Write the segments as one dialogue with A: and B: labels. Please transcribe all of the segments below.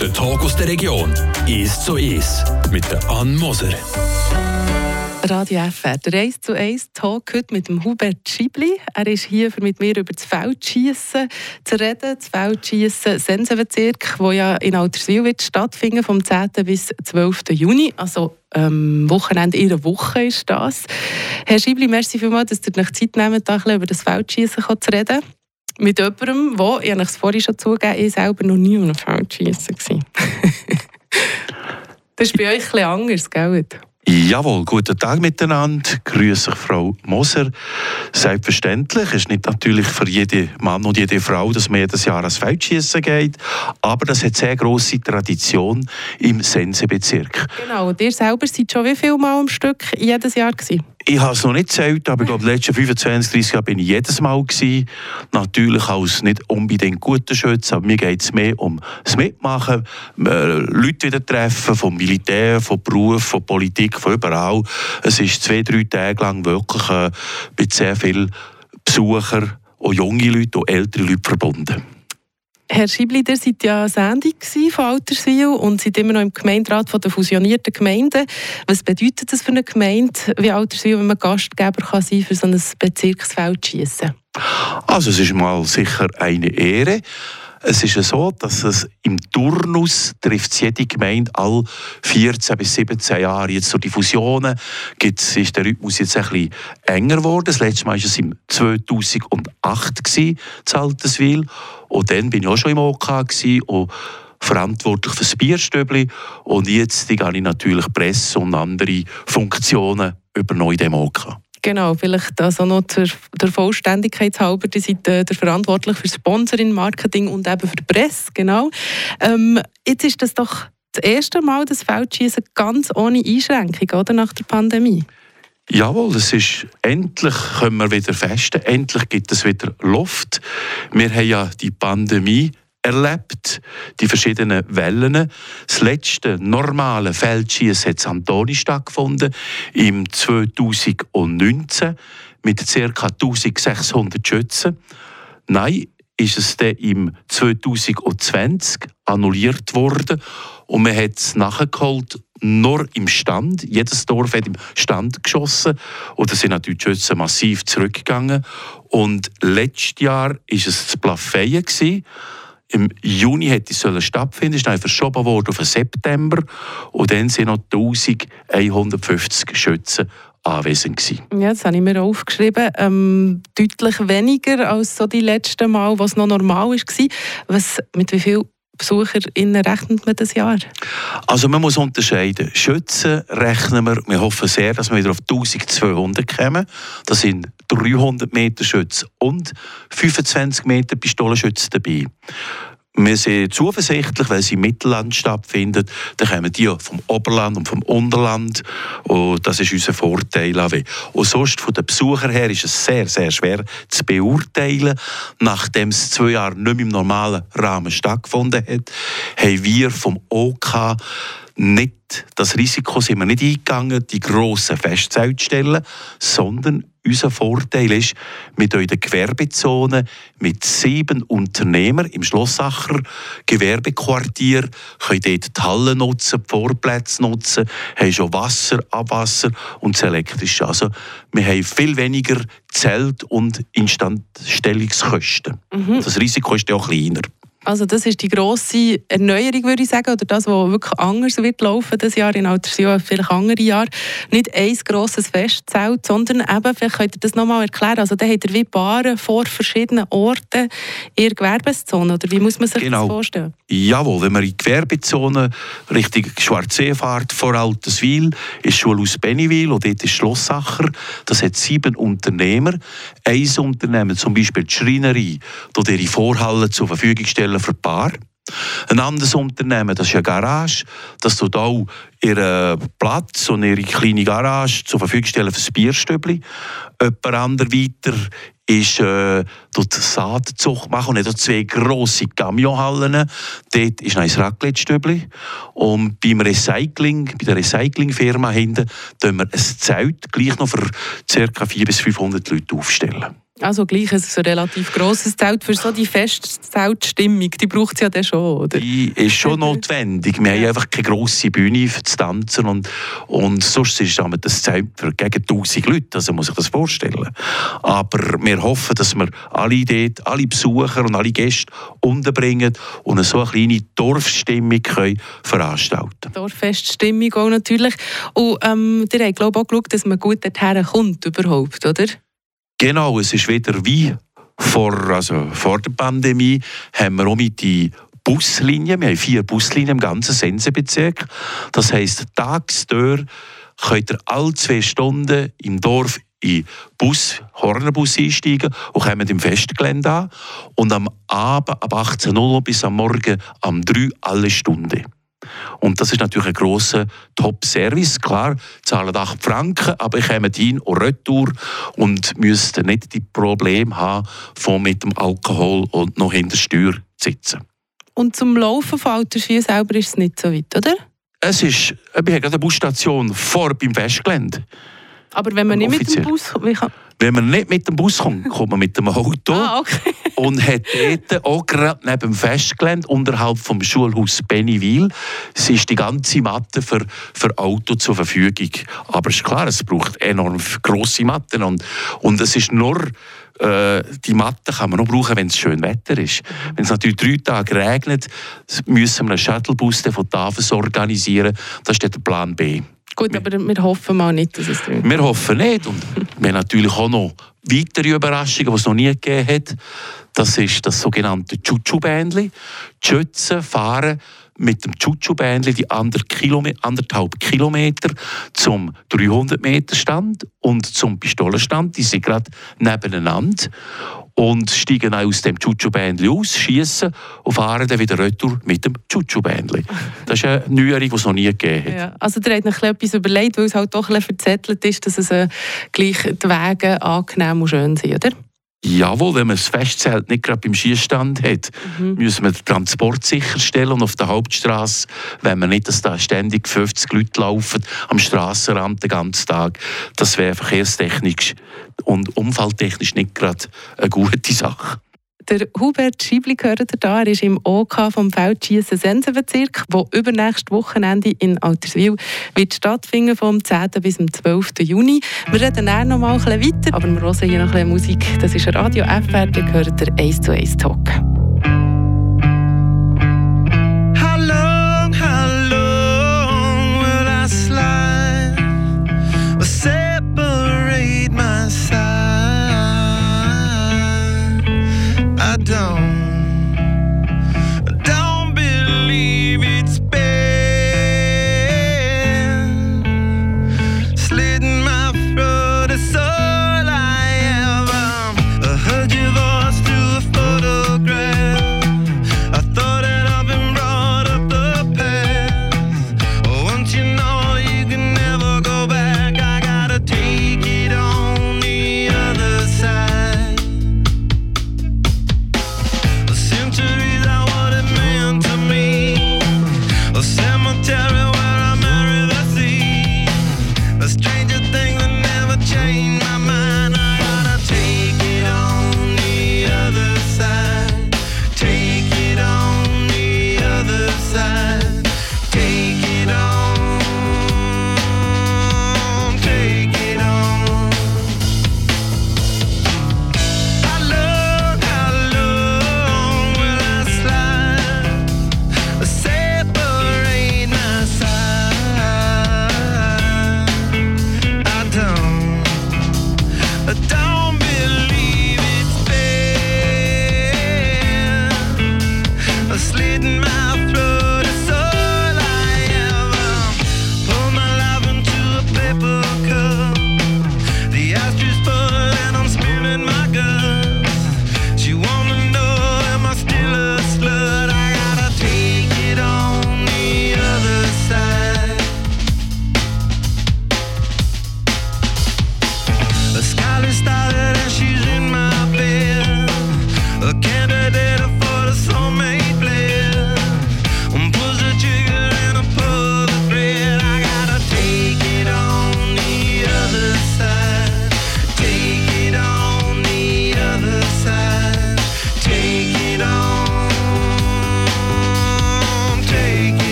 A: Der Talk aus der Region ist so ist mit der Ann Moser.
B: Radio FR, der 1 zu 1 Talk heute mit dem Hubert Schiebli. Er ist hier, um mit mir über das Feldschießen zu reden. Das Feldschießen Sensenbezirk, das ja in Alterswil wird stattfinden, vom 10. bis 12. Juni. Also ähm, Wochenende ihrer Woche ist das. Herr Schiebli, merci vielmals, dass ihr euch Zeit nehmt, da über das Feldschießen zu reden. Mit jemandem, der, ich habe es vorhin schon zugegeben, ich selber noch nie einem Feldschießen war. das ist bei euch etwas anders, gell?
C: Jawohl, guten Tag miteinander. Grüße ich Frau Moser. Selbstverständlich es ist nicht natürlich für jeden Mann und jede Frau, dass man jedes Jahr ans Feldschießen geht, aber das hat sehr große Tradition im Sensebezirk.
B: Genau, und ihr selber seid schon wie viel Mal am Stück jedes Jahr gewesen?
C: Ich habe es noch nicht gezählt, aber ich glaube, die letzten 25, 30 Jahre bin ich jedes Mal gewesen. Natürlich als nicht unbedingt guter Schütze, aber mir geht es mehr um das Mitmachen, äh, Leute wieder treffen, vom Militär, vom Beruf, von Politik, von überall. Es ist zwei, drei Tage lang wirklich äh, mit sehr vielen Besuchern, auch junge Leute, auch ältere Leute verbunden.
B: Herr Schibli, ihr seid ja Sendung von Alterswil und seid immer noch im Gemeinderat der fusionierten Gemeinden. Was bedeutet das für eine Gemeinde wie Alterswil, wenn man Gastgeber kann sein für so ein Bezirksfeld schießen?
C: Also es ist mal sicher eine Ehre. Es ist ja so, dass es im Turnus trifft jede Gemeinde all 14 bis 17 Jahre. Jetzt durch die Fusionen gibt's, ist der Rhythmus jetzt ein bisschen enger geworden. Das letzte Mal war es im 2008 gewesen, Zalteswil. Und dann bin ich auch schon im OK und verantwortlich für das Bierstöbli. Und jetzt gehe ich natürlich Presse und andere Funktionen übernommen in dem OK.
B: Genau, vielleicht also noch zur, der Vollständigkeit halber, die sind äh, der verantwortlich für Sponsoring, Marketing und eben für die Presse, genau. Ähm, jetzt ist das doch das erste Mal das Feldschießen ganz ohne Einschränkung, oder, nach der Pandemie?
C: Jawohl, es ist endlich können wir wieder festen, endlich gibt es wieder Luft. Wir haben ja die Pandemie erlebt, die verschiedenen Wellen. Das letzte normale Feldschießen hat in Antoni stattgefunden, im 2019 mit ca. 1600 Schützen. Nein, ist es dann im 2020 annulliert worden und man hat es nachgeholt nur im Stand. Jedes Dorf hat im Stand geschossen und da sind natürlich die Schützen massiv zurückgegangen. Und letztes Jahr war es das Plafeyen im Juni hätte es stattfinden ist dann verschoben worden auf den September und dann sind noch 1150 Schützen anwesend gewesen.
B: Ja, das habe ich mir aufgeschrieben. Ähm, deutlich weniger als so die letzten Mal, was noch normal war. Was, mit wie viel BesucherInnen rechnet man das Jahr?
C: Also man muss unterscheiden. Schützen rechnen wir, wir hoffen sehr, dass wir wieder auf 1200 kommen. Das sind 300 Meter Schützen und 25 Meter Pistolenschützen dabei. Wir sind zuversichtlich, weil sie im Mittelland stattfindet. Dann kommen die vom Oberland und vom Unterland. Und das ist unser Vorteil. Und sonst von den Besuchern her ist es sehr, sehr schwer zu beurteilen. Nachdem es zwei Jahre nicht mehr im normalen Rahmen stattgefunden hat, haben wir vom OK nicht, das Risiko sind wir nicht eingegangen, die grossen Festzelte zu stellen, sondern unser Vorteil ist, mit euren Gewerbezone, mit sieben Unternehmern im Schlossacher Gewerbequartier, können dort die Hallen nutzen, die Vorplätze nutzen, haben schon Wasser, Abwasser und das Elektrische. Also wir haben viel weniger Zelt- und Instandstellungskosten. Mhm. Das Risiko ist ja auch kleiner.
B: Also das ist die grosse Erneuerung, würde ich sagen, oder das, was wirklich anders wird laufen das Jahr in Altersjahr, vielleicht andere Jahre. Nicht ein grosses Festzelt, sondern eben, vielleicht könnt ihr das nochmal erklären, also da habt ihr wie Paare vor verschiedenen Orten in der Gewerbezone, oder wie muss man sich
C: genau.
B: das vorstellen?
C: Jawohl, wenn man in die Gewerbezone Richtung Schwarzsee fährt, vor Alterswil, ist Schulhaus Bennewil und dort ist Schlossacher, das hat sieben Unternehmer. Ein Unternehmen, zum Beispiel die Schreinerei, dort ihre Vorhallen zur Verfügung stellen stellen für Paar. Ein anderes Unternehmen, das ist eine Garage, das tut auch ihren Platz und ihre kleine Garage zur Verfügung stellen für das Bierstübli. Jemand anderes weiter ist äh, dort Saatzucht machen und hat zwei grosse Camionhallen. Dort ist ein Raclette-Stübli. Und beim Recycling, bei der Recyclingfirma hinten, tun wir ein Zelt gleich noch für ca. 400 bis 500 Leute aufstellen.
B: Also gleich ist es ein relativ grosses Zelt. Für so die Festzeltstimmung, die braucht es ja dann schon, oder?
C: Die ist schon notwendig. Wir haben einfach keine grosse Bühne für zu tanzen und, und sonst ist das Zelt für gegen 1000 Leute, also muss ich das vorstellen. Aber wir hoffen, dass wir alle dort, alle Besucher und alle Gäste unterbringen und so eine kleine Dorfstimmung können veranstalten
B: Dorffeststimmung auch natürlich. Und ähm, ihr habt glaube ich auch geschaut, dass man gut dorthin kommt überhaupt, oder?
C: Genau, es ist wieder wie vor, also vor der Pandemie, haben wir auch mit die Buslinien, wir haben vier Buslinien im ganzen Sensebezirk. Das heisst, tagsdurch könnt ihr alle zwei Stunden im Dorf in Bus, Hornerbus einsteigen und kommen im Festgelände an. Und am Abend ab 18 Uhr bis am Morgen am 3 alle Stunden. Und das ist natürlich ein grosser Top-Service. Klar, zahlen 8 Franken, aber ich komme hin und retour und müsste nicht die Probleme haben, von mit dem Alkohol und noch hinter der Steuer zu sitzen.
B: Und zum Laufen von Altersvieh selber ist es nicht so weit, oder?
C: Es ist, wir haben gerade eine Busstation vor beim Festgelände.
B: Aber wenn man nicht Offiziell. mit dem Bus wie kann...
C: Wenn man nicht mit dem Bus kommt, kommt man mit dem Auto
B: ah, okay.
C: und hat dort auch gerade neben dem Festgelände unterhalb vom Schulhaus Bennywil es ist die ganze Matte für, für Auto zur Verfügung. Aber es ist klar, es braucht enorm grosse Matten und, und es ist nur äh, die Matte kann man nur brauchen, wenn es schön Wetter ist. Wenn es natürlich drei Tage regnet, müssen wir einen Shuttlebus von Tafels organisieren. Das ist der Plan B.
B: Gut, aber wir hoffen mal nicht, dass es drin
C: Wir hoffen nicht. Und wir haben natürlich auch noch weitere Überraschungen, die es noch nie gegeben hat. Das ist das sogenannte Chuchu-Bändli. Die Schützen fahren mit dem Chuchu-Bändli die anderthalb Kilometer zum 300-Meter-Stand und zum Pistolenstand. Die sind gerade nebeneinander und steigen aus dem Chuchu-Bändli aus, schießen und fahren dann wieder retour mit dem Chuchu-Bändli. Das ist eine Neuerung, die es noch nie gegeben hat.
B: Ja, also ihr habt noch etwas überlegt, weil es halt doch ein verzettelt ist, dass es äh, gleich die Wege angenehm und schön sind, oder?
C: Jawohl, wenn man das Festzelt nicht gerade beim Schießstand hat, mhm. müssen wir den Transport sicherstellen und auf der Hauptstraße, wenn man nicht, dass da ständig 50 Leute laufen am Straßenrand den ganzen Tag, das wäre verkehrstechnisch und unfalltechnisch nicht gerade eine gute Sache.
B: Der Hubert Schiebli gehört da. Er ist im OK vom Feldschießen Sensenbezirk, wo übernächstes Wochenende in Alterswil wird stattfinden, vom 10. bis zum 12. Juni. Wir reden dann noch mal ein bisschen weiter, aber wir hören hier noch ein bisschen Musik. Das ist Radio FR, da gehört der 1 zu 1 Talk.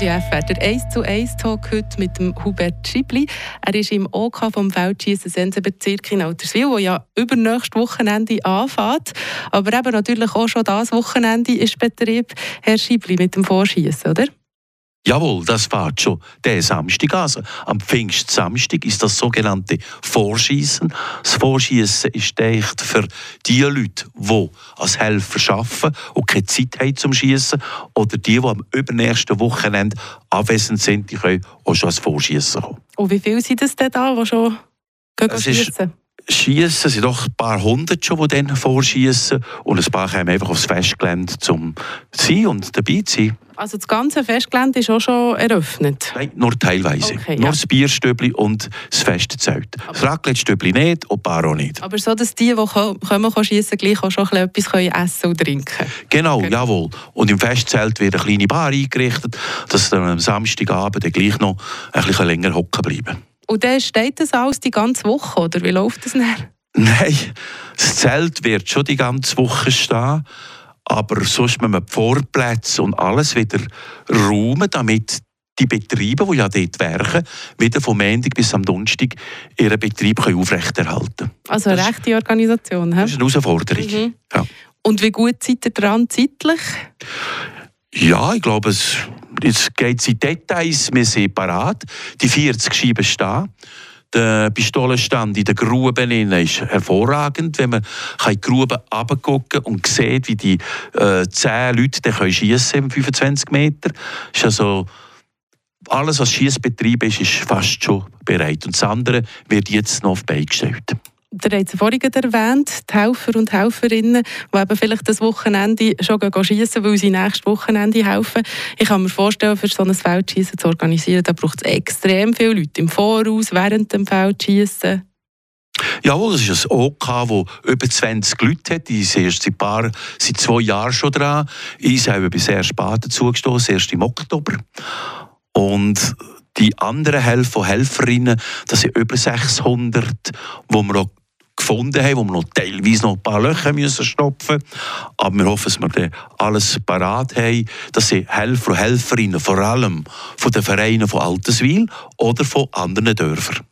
B: Radio FR, der 1 zu 1 Talk heute mit dem Hubert Schibli. Er ist im OK vom Feldschießen Sensenbezirk in Alterswil, wo ja übernächstes Wochenende anfängt. Aber eben natürlich auch schon das Wochenende ist Betrieb. Herr Schibli mit dem Vorschießen, oder?
C: Jawohl, das fährt schon der Samstag an. Also, am Pfingstsamstag ist das sogenannte Vorschießen. Das Vorschießen ist echt für die Leute, die als Helfer arbeiten und keine Zeit haben zum Schießen, oder die, die am übernächsten Wochenende anwesend sind, die können auch schon als Vorschießen kommen.
B: Und wie viele sind es denn da, die schon schießen?
C: Schießen sind doch ein paar hundert schon, die dann vorschießen. Und ein paar kommen einfach aufs Festgelände, um zu sein und dabei zu sein.
B: Also das ganze Festgelände ist auch schon eröffnet?
C: Nein, nur teilweise. Okay, nur ja. das Bierstöbli und das Festzelt. Das Raclette-Stöbli nicht und die Bar auch nicht.
B: Aber so, dass die, die kommen, schiessen, gleich auch schon etwas können essen und trinken
C: Genau, genau, jawohl. Und im Festzelt wird eine kleine Bar eingerichtet, dass sie dann am Samstagabend dann gleich noch ein bisschen länger hocken bleiben.
B: Und dann steht das alles die ganze Woche, oder wie läuft das dann?
C: Nein, das Zelt wird schon die ganze Woche stehen aber sonst müssen wir die Vorplätze und alles wieder räumen, damit die Betriebe, die ja dort werken, wieder vom Montag bis am Donnerstag ihren Betrieb aufrechterhalten können.
B: Also eine rechte Organisation,
C: he? Das ist eine Herausforderung. Mhm. Ja.
B: Und wie gut seid ihr dran zeitlich?
C: Ja, ich glaube, es, jetzt geht es in Details. Wir sind parat. Die 40 Scheiben stehen. Der Pistolenstand in den Gruben ist hervorragend, wenn man in die Gruben runtergucken und sieht, wie die äh, 10 Leute dann schiessen im 25 Meter. Ist also alles, was Schießbetrieb ist, ist fast schon bereit. Und das andere wird jetzt noch auf die Beine gestellt.
B: Der hat es vorhin erwähnt, die Helfer und Helferinnen, die eben vielleicht das Wochenende schon schiessen, weil sie nächstes Wochenende helfen. Ich kann mir vorstellen, für so ein Feldschießen zu organisieren, da braucht es extrem viele Leute im Voraus, während dem Feldschießen.
C: Jawohl, das ist ein OK, das über 20 Leute hat. Die sind erst seit, paar, seit zwei Jahren schon dran. Ich habe bis sehr spät dazugestoßen, erst im Oktober. Und die anderen Helfer, Helferinnen, das sind über 600, wo wir auch gefunden haben, wo wir noch teilweise noch ein paar Löcher müssen stopfen müssen. Aber wir hoffen, dass wir dann alles parat haben. Das sind Helfer und Helferinnen, vor allem von den Vereinen von Alteswil oder von anderen Dörfern.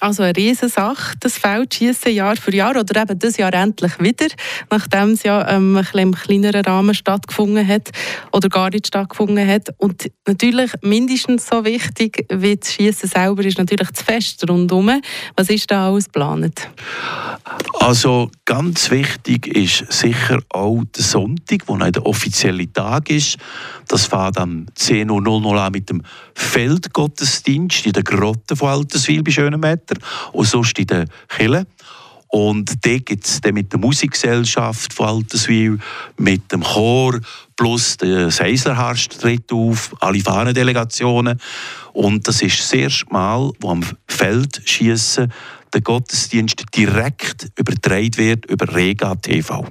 B: Also eine Riesensache, das Feldschießen Jahr für Jahr oder eben das Jahr endlich wieder, nachdem es ja ähm, ein bisschen im kleineren Rahmen stattgefunden hat oder gar nicht stattgefunden hat. Und natürlich mindestens so wichtig wie das Schießen selber ist natürlich das Fest rundherum. Was ist da alles geplant?
C: Also ganz wichtig ist sicher auch der Sonntag, wo der offizielle Tag ist. Das fängt am 10.00 Uhr an mit dem Feldgottesdienst in der Grotte von Alterswil bei schönem Wetter und sonst in der Kille. Und da gibt es mit der Musikgesellschaft von Alterswil, mit dem Chor, plus der Seislerharst tritt auf, alle Fahnendelegationen. Und das ist das erste Mal, wo am Feldschießen der Gottesdienst direkt übertragen wird über Rega TV.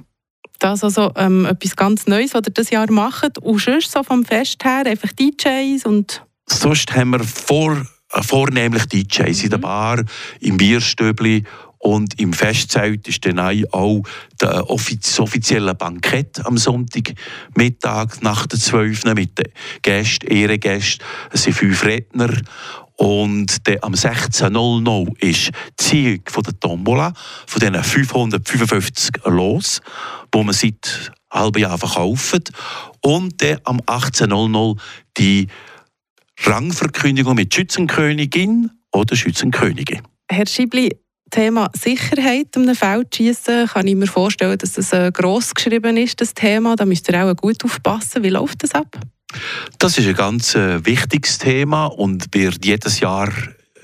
B: Das ist also ähm, etwas ganz Neues, was ihr das Jahr macht. Und sonst so vom Fest her einfach DJs und...
C: Sonst haben wir vor, vornehmlich DJs mhm. in der. Bar, im Bierstöbli und im Festzelt ist dann auch das offizielle Bankett am Sonntagmittag nach der 12. mit den Gästen, Ehrengästen. Es sind fünf Redner und der am 16.00 ist die Ziehung von der Tombola, von diesen 555 los, die man seit einem halben Jahr verkauft. Und der am 18.00 die Rangverkündigung mit Schützenkönigin oder Schützenkönige.
B: Herr Schibli, Thema Sicherheit um Feldschießen kann ich mir vorstellen, dass das äh, gross geschrieben ist, das Thema. Da müsst ihr auch gut aufpassen. Wie läuft das ab?
C: Das ist ein ganz äh, wichtiges Thema und wird jedes Jahr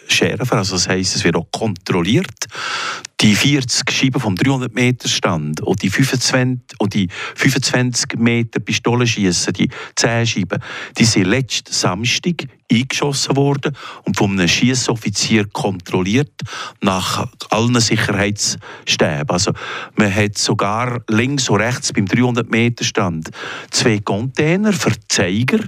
C: schärfer. Also das heisst, es wird auch kontrolliert. Die 40 Scheiben vom 300 Meter Stand und die 25, und die 25 Meter Pistolenschießen, die 10 Scheiben, die sind letzten Samstag eingeschossen worden und von einem Schießoffizier kontrolliert nach allen Sicherheitsstäben. Also man hat sogar links und rechts beim 300 Meter Stand zwei Container für Zeiger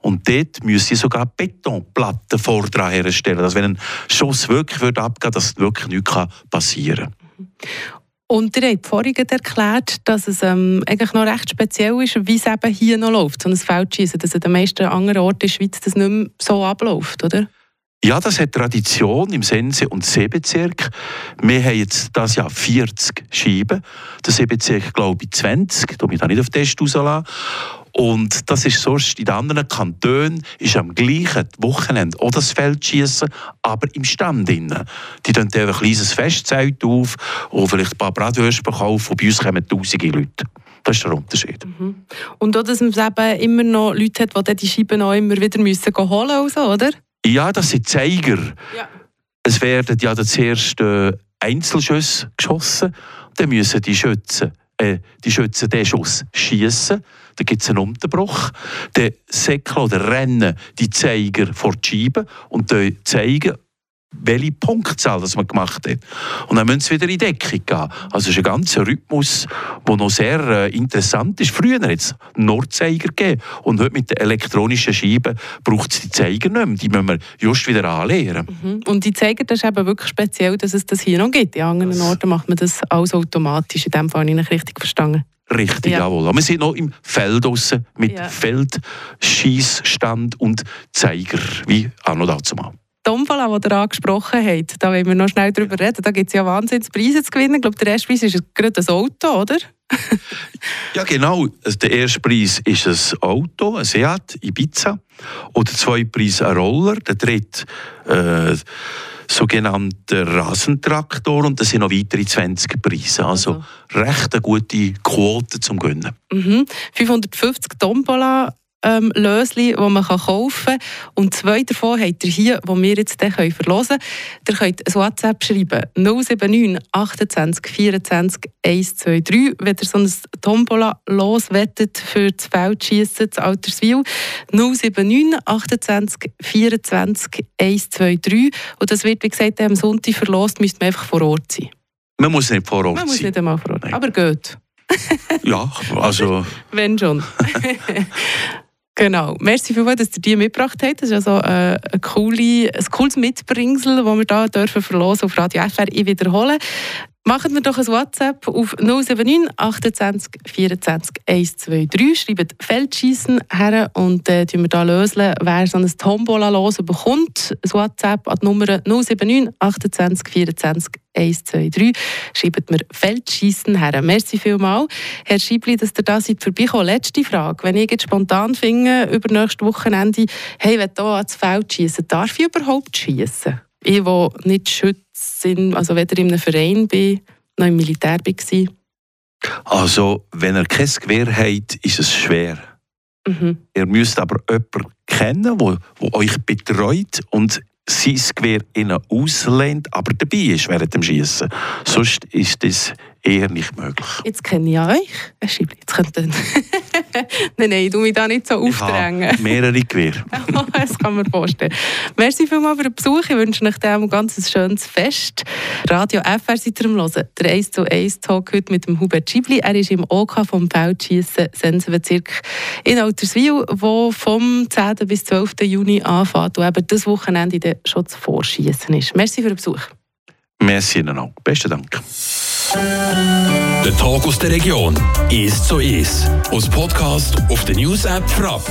C: und dort müssen sie sogar Betonplatten vordran herstellen, dass wenn ein Schuss wirklich würde, dass wirklich nichts passieren kann.
B: Und ihr habt vorhin erklärt, dass es ähm, eigentlich noch recht speziell ist, wie es eben hier noch läuft, so ein Feldschießen, dass an den meisten anderen Orten in der Schweiz das nicht mehr so abläuft, oder?
C: Ja, das hat Tradition im Sense- und Seebezirk. Wir haben jetzt das Jahr 40 Scheiben. Der Seebezirk, glaube ich, 20. Da mich da nicht auf den Test rauslassen. Und das ist sonst in anderen Kantonen ist am gleichen Wochenende auch das Feldschießen, aber im Stand innen. Die tun ein kleines Festzelt auf und vielleicht ein paar Bratwürste kaufen und bei uns kommen tausende Leute. Das ist der Unterschied.
B: Mhm. Und auch, dass man eben immer noch Leute hat, die die Scheiben auch immer wieder müssen holen müssen, oder?
C: Ja, das sind Zeiger.
B: Ja.
C: Es werden ja zuerst äh, Einzelschüsse geschossen. Dann müssen die Schützen, äh, die Schützen den Schuss schießen. Dann gibt es einen Unterbruch. Dann säckeln oder rennen die Zeiger vor die Scheibe und zeigen, welche Punktzahl das man gemacht hat. Und dann müssen sie wieder in Deckung gehen. Also es ist ein ganzer Rhythmus, der noch sehr äh, interessant ist. Früher hat es Nordzeiger gegeben und heute mit den elektronischen Scheiben braucht es die Zeiger nicht mehr. Die müssen wir just wieder anleeren.
B: Mhm. Und die Zeiger, das ist eben wirklich speziell, dass es das hier noch gibt. In anderen Orten macht man das alles automatisch. In dem Fall habe ich richtig verstanden.
C: Richtig, ja. jawohl. Aber wir sind noch im Feld draussen mit ja. Feldschießstand und Zeiger, wie auch noch dazu mal.
B: Tombola, die ihr angesprochen habt, da wollen wir noch schnell drüber reden. Da gibt es ja wahnsinnig Preise zu gewinnen. Ich glaube, der erste Preis ist gerade ein Auto, oder?
C: ja, genau. Also, der erste Preis ist ein Auto, ein Seat Ibiza. Und der zweite Preis ein Roller. Der dritte äh, sogenannter Rasentraktor. Und das sind noch weitere 20 Preise. Also, also. recht eine gute Quote zum Gönnen.
B: Mhm. 550 Tombola ähm, Lösli, die man kaufen kann. Und zwei davon habt ihr hier, die wir jetzt dann verlosen können. Ihr könnt ein WhatsApp schreiben, 079 28 24 123, wenn ihr so ein Tombola loswettet für das Feldschiessen zu Alterswil. 079 28 24 123. Und das wird, wie gesagt, am Sonntag verlost, müsst man einfach vor Ort sein.
C: Man muss nicht vor Ort
B: sein.
C: Man
B: muss nicht einmal vor Ort. Nein. Aber geht.
C: ja, also...
B: Wenn schon. Genau. Merci vielmals, dass ihr die mitgebracht habt. Das ist also äh, ein, coole, ein cooles Mitbringsel, das wir hier dürfen verlosen auf Radio FR. Ich wiederhole. Machen wir doch ein WhatsApp auf 079 28 24 123. Schreibt Feldschießen her und äh, wir da lösen, wer so ein Tombola los bekommt. Ein WhatsApp an die Nummer 079 28 24 123. Schreibt mir Feldschießen her. Merci vielmals, Herr Schiebli, dass ihr da seid vorbeikommen. Letzte Frage. Wenn ich jetzt spontan finde, über nächstes Wochenende, hey, wenn hier ans Feld schießen, darf ich überhaupt schießen? Ich, der nicht schützen, also weder in einem Verein bin, noch im Militär war.
C: Also, wenn ihr kein Gewehr habt, ist es schwer. Mhm. Ihr müsst aber jemanden kennen, der euch betreut und sein Gewehr innen auslehnt, aber dabei ist während dem Schießen. Sonst ist das eher nicht möglich.
B: Jetzt kenne ich euch, Herr Schiebli. Jetzt könnt ihr... nein, nein, du mich da nicht so aufdrängen.
C: Ich mehrere Gewehre.
B: das kann man vorstellen. Merci vielmals für den Besuch. Ich wünsche euch ein ganz schönes Fest. Radio FR seid ihr am Hören. Der 1 zu 1 Talk heute mit dem Hubert Schiebli. Er ist im OK vom Feldschiessen Sensenbezirk in Alterswil, wo vom 10. bis 12. Juni anfängt und eben das Wochenende schon zu Vorschießen ist. Merci für den Besuch.
C: Merci Ihnen auch. Besten Dank.
A: Der Tag aus der Region ist so ist. Aus Podcast auf der News App Frapp.